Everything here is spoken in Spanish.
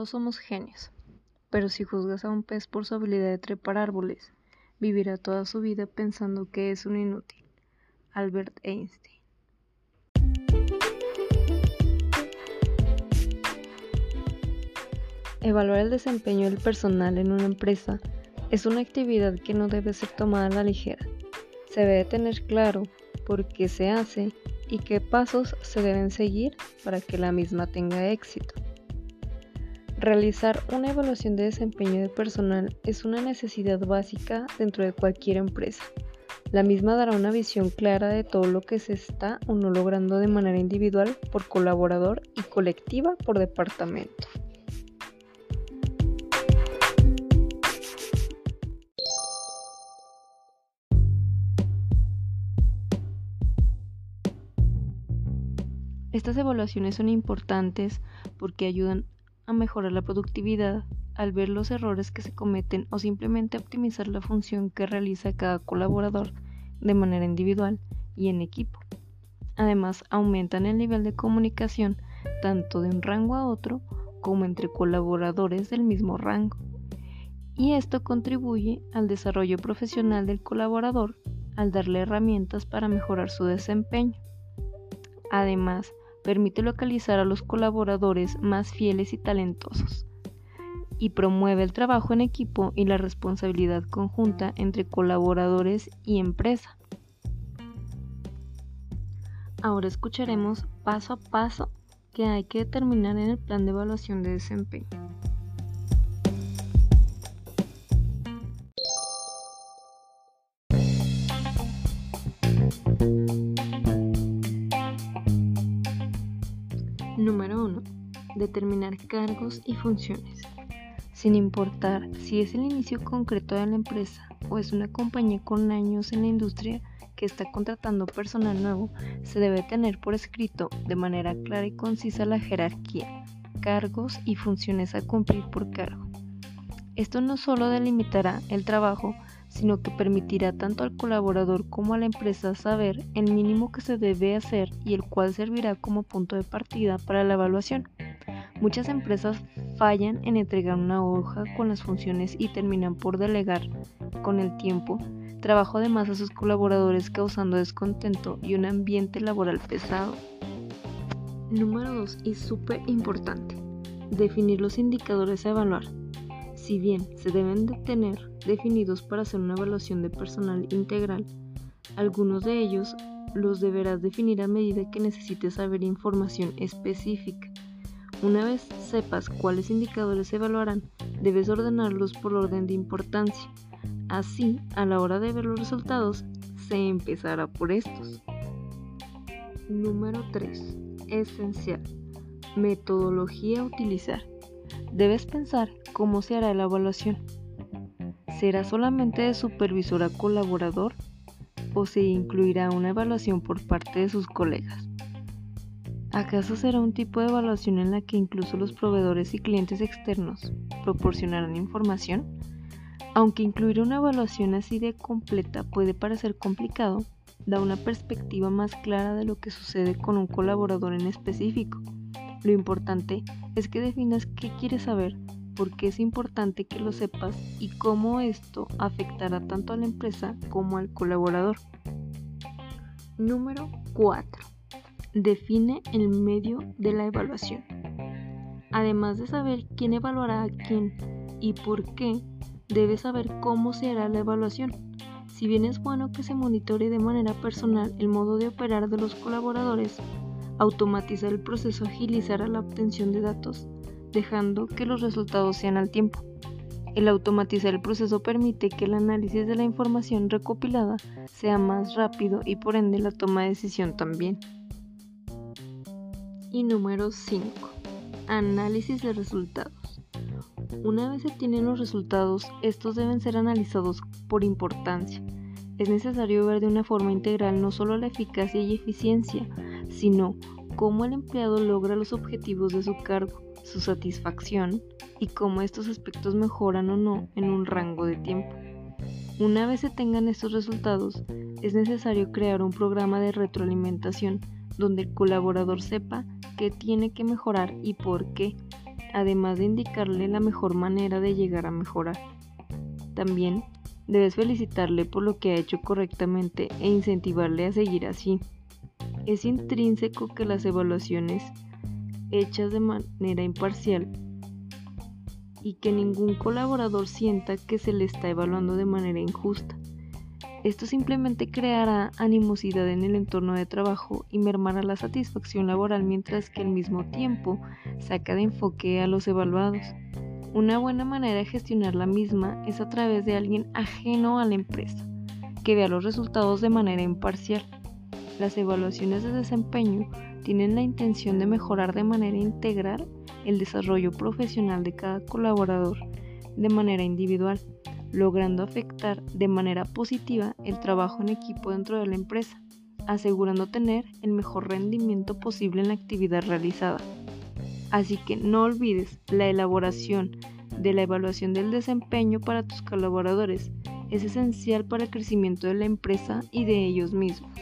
todos somos genios, pero si juzgas a un pez por su habilidad de trepar árboles, vivirá toda su vida pensando que es un inútil. Albert Einstein. Evaluar el desempeño del personal en una empresa es una actividad que no debe ser tomada a la ligera. Se debe tener claro por qué se hace y qué pasos se deben seguir para que la misma tenga éxito. Realizar una evaluación de desempeño de personal es una necesidad básica dentro de cualquier empresa. La misma dará una visión clara de todo lo que se está o no logrando de manera individual por colaborador y colectiva por departamento. Estas evaluaciones son importantes porque ayudan a mejorar la productividad al ver los errores que se cometen o simplemente optimizar la función que realiza cada colaborador de manera individual y en equipo. Además, aumentan el nivel de comunicación tanto de un rango a otro como entre colaboradores del mismo rango. Y esto contribuye al desarrollo profesional del colaborador al darle herramientas para mejorar su desempeño. Además, permite localizar a los colaboradores más fieles y talentosos y promueve el trabajo en equipo y la responsabilidad conjunta entre colaboradores y empresa. Ahora escucharemos paso a paso que hay que determinar en el plan de evaluación de desempeño. Número 1. Determinar cargos y funciones. Sin importar si es el inicio concreto de la empresa o es una compañía con años en la industria que está contratando personal nuevo, se debe tener por escrito de manera clara y concisa la jerarquía, cargos y funciones a cumplir por cargo. Esto no solo delimitará el trabajo, sino que permitirá tanto al colaborador como a la empresa saber el mínimo que se debe hacer y el cual servirá como punto de partida para la evaluación. Muchas empresas fallan en entregar una hoja con las funciones y terminan por delegar, con el tiempo, trabajo de más a sus colaboradores causando descontento y un ambiente laboral pesado. Número 2 y súper importante. Definir los indicadores a evaluar. Si bien se deben de tener definidos para hacer una evaluación de personal integral. Algunos de ellos los deberás definir a medida que necesites saber información específica. Una vez sepas cuáles indicadores se evaluarán, debes ordenarlos por orden de importancia. Así, a la hora de ver los resultados, se empezará por estos. Número 3. Esencial. Metodología a utilizar. Debes pensar cómo se hará la evaluación. ¿Será solamente de supervisor a colaborador o se incluirá una evaluación por parte de sus colegas? ¿Acaso será un tipo de evaluación en la que incluso los proveedores y clientes externos proporcionarán información? Aunque incluir una evaluación así de completa puede parecer complicado, da una perspectiva más clara de lo que sucede con un colaborador en específico. Lo importante es que definas qué quieres saber por qué es importante que lo sepas y cómo esto afectará tanto a la empresa como al colaborador. Número 4. Define el medio de la evaluación. Además de saber quién evaluará a quién y por qué, debes saber cómo se hará la evaluación. Si bien es bueno que se monitore de manera personal el modo de operar de los colaboradores, automatizar el proceso agilizará la obtención de datos dejando que los resultados sean al tiempo. El automatizar el proceso permite que el análisis de la información recopilada sea más rápido y por ende la toma de decisión también. Y número 5. Análisis de resultados. Una vez se tienen los resultados, estos deben ser analizados por importancia. Es necesario ver de una forma integral no solo la eficacia y eficiencia, sino cómo el empleado logra los objetivos de su cargo su satisfacción y cómo estos aspectos mejoran o no en un rango de tiempo. Una vez se tengan estos resultados, es necesario crear un programa de retroalimentación donde el colaborador sepa qué tiene que mejorar y por qué. además de indicarle la mejor manera de llegar a mejorar. También debes felicitarle por lo que ha hecho correctamente e incentivarle a seguir así. Es intrínseco que las evaluaciones hechas de manera imparcial y que ningún colaborador sienta que se le está evaluando de manera injusta. Esto simplemente creará animosidad en el entorno de trabajo y mermará la satisfacción laboral mientras que al mismo tiempo saca de enfoque a los evaluados. Una buena manera de gestionar la misma es a través de alguien ajeno a la empresa, que vea los resultados de manera imparcial. Las evaluaciones de desempeño tienen la intención de mejorar de manera integral el desarrollo profesional de cada colaborador de manera individual logrando afectar de manera positiva el trabajo en equipo dentro de la empresa, asegurando tener el mejor rendimiento posible en la actividad realizada. Así que no olvides la elaboración de la evaluación del desempeño para tus colaboradores. Es esencial para el crecimiento de la empresa y de ellos mismos.